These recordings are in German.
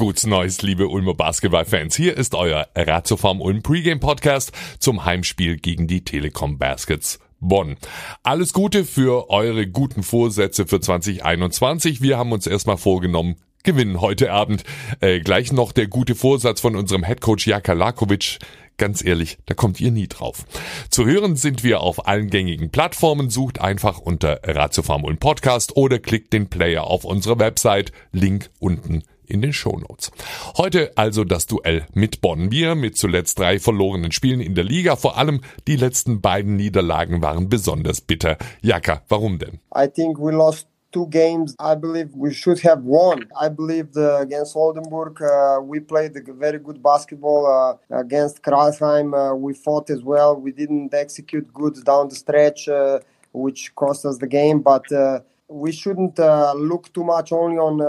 gut's Neues, liebe Ulmer Basketballfans. Hier ist euer Ratiofarm Ulm Pregame Podcast zum Heimspiel gegen die Telekom Baskets. Bonn. Alles Gute für eure guten Vorsätze für 2021. Wir haben uns erstmal vorgenommen, gewinnen heute Abend. Äh, gleich noch der gute Vorsatz von unserem Headcoach Jaka Lakovic. Ganz ehrlich, da kommt ihr nie drauf. Zu hören sind wir auf allen gängigen Plattformen. Sucht einfach unter Ratiofarm und Podcast oder klickt den Player auf unserer Website. Link unten in den Shownotes. Heute also das Duell mit Bonn. Wir mit zuletzt drei verlorenen Spielen in der Liga. Vor allem die letzten beiden Niederlagen waren besonders bitter. Jaka, warum denn? I think we lost two games I believe we should have won. I believe the, against Oldenburg uh, we played a very good basketball. Uh, against Kreisheim uh, we fought as well. We didn't execute good down the stretch, uh, which cost us the game. But uh, we shouldn't uh, look too much only on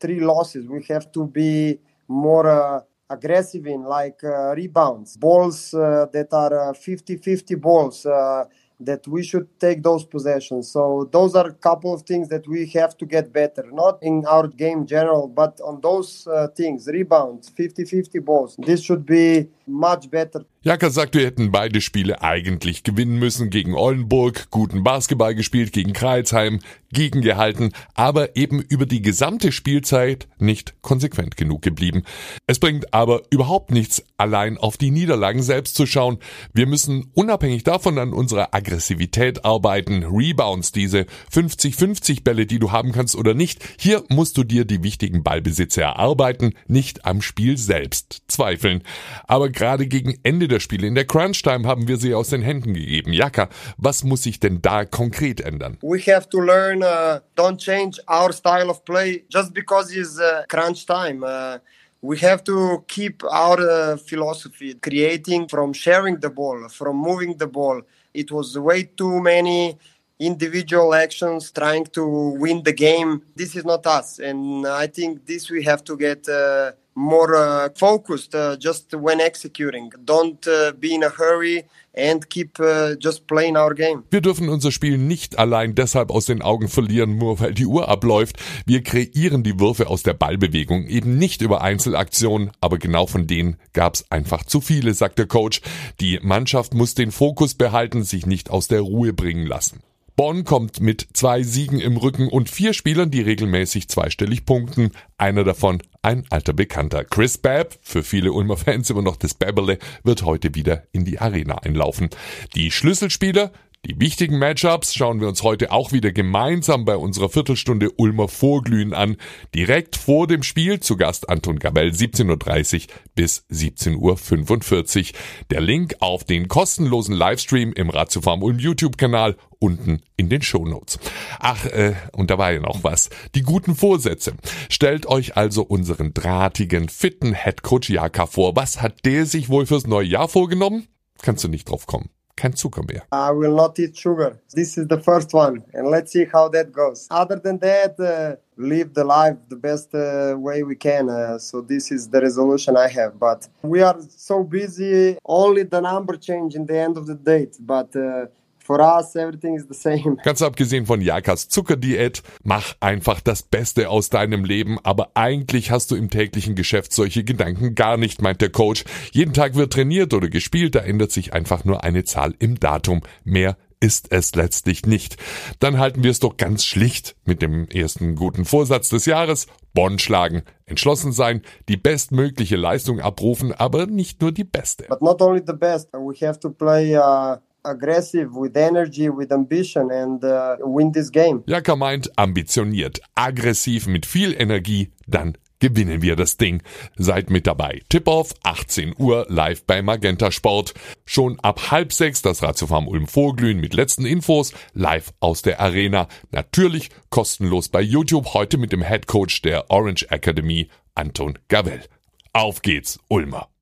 three losses. We have to be more uh, aggressive in like uh, rebounds, balls uh, that are 50-50 balls that we should take those possessions. So those are a couple of things that we have to get better, not in our game general, but on those uh, things, rebounds, 50-50 balls. This should be much better. Jaka sagt, wir hätten beide Spiele eigentlich gewinnen müssen. Gegen Oldenburg, guten Basketball gespielt, gegen Kreilsheim, gegengehalten, aber eben über die gesamte Spielzeit nicht konsequent genug geblieben. Es bringt aber überhaupt nichts, allein auf die Niederlagen selbst zu schauen. Wir müssen unabhängig davon an unserer Aggressivität arbeiten, Rebounds, diese 50-50 Bälle, die du haben kannst oder nicht. Hier musst du dir die wichtigen Ballbesitze erarbeiten, nicht am Spiel selbst zweifeln. Aber gerade gegen Ende der Spiele in der Crunch Time haben wir sie aus den Händen gegeben. Jaka, was muss sich denn da konkret ändern? We have to learn, uh, don't change our style of play just because it's uh, crunch time. Uh, we have to keep our uh, philosophy, creating from sharing the ball, from moving the ball. It was way too many individual actions trying to win the game. This is not us, and I think this we have to get uh, more uh, focused uh, just when executing. Don't uh, be in a hurry and keep uh, just playing our game. Wir dürfen unser Spiel nicht allein deshalb aus den Augen verlieren, nur weil die Uhr abläuft. Wir kreieren die Würfe aus der Ballbewegung, eben nicht über Einzelaktionen, aber genau von denen gab's einfach zu viele, sagt der Coach. Die Mannschaft muss den Fokus behalten, sich nicht aus der Ruhe bringen lassen. Bonn kommt mit zwei Siegen im Rücken und vier Spielern, die regelmäßig zweistellig punkten. Einer davon ein alter Bekannter. Chris Babb, für viele Ulmer Fans immer noch das Babberle, wird heute wieder in die Arena einlaufen. Die Schlüsselspieler die wichtigen Matchups schauen wir uns heute auch wieder gemeinsam bei unserer Viertelstunde Ulmer Vorglühen an. Direkt vor dem Spiel zu Gast Anton Gabel 17.30 Uhr bis 17.45 Uhr. Der Link auf den kostenlosen Livestream im Ratiofarm Ulm YouTube-Kanal unten in den Shownotes. Ach, äh, und da war ja noch was. Die guten Vorsätze. Stellt euch also unseren drahtigen, fitten Headcoach Jaka vor. Was hat der sich wohl fürs neue Jahr vorgenommen? Kannst du nicht drauf kommen kein Zucker mehr. I will not eat sugar. This is the first one, and let's see how that goes. Other than that, uh, live the life the best uh, way we can. Uh, so this is the resolution I have. But we are so busy. Only the number change in the end of the date, but. For us, everything is the same. Ganz abgesehen von Jakas Zuckerdiät, mach einfach das Beste aus deinem Leben, aber eigentlich hast du im täglichen Geschäft solche Gedanken gar nicht, meint der Coach. Jeden Tag wird trainiert oder gespielt, da ändert sich einfach nur eine Zahl im Datum. Mehr ist es letztlich nicht. Dann halten wir es doch ganz schlicht mit dem ersten guten Vorsatz des Jahres. Bonn schlagen, entschlossen sein, die bestmögliche Leistung abrufen, aber nicht nur die beste. But not only the best, we have to play uh aggressive, with energy, with ambition and uh, win this game. Jaka meint ambitioniert, aggressiv mit viel Energie, dann gewinnen wir das Ding. Seid mit dabei. Tip-Off 18 Uhr live bei Magenta Sport. Schon ab halb sechs das Ratiofarm Ulm Vorglühen mit letzten Infos live aus der Arena. Natürlich kostenlos bei YouTube heute mit dem Head Coach der Orange Academy Anton Gavel. Auf geht's, Ulmer.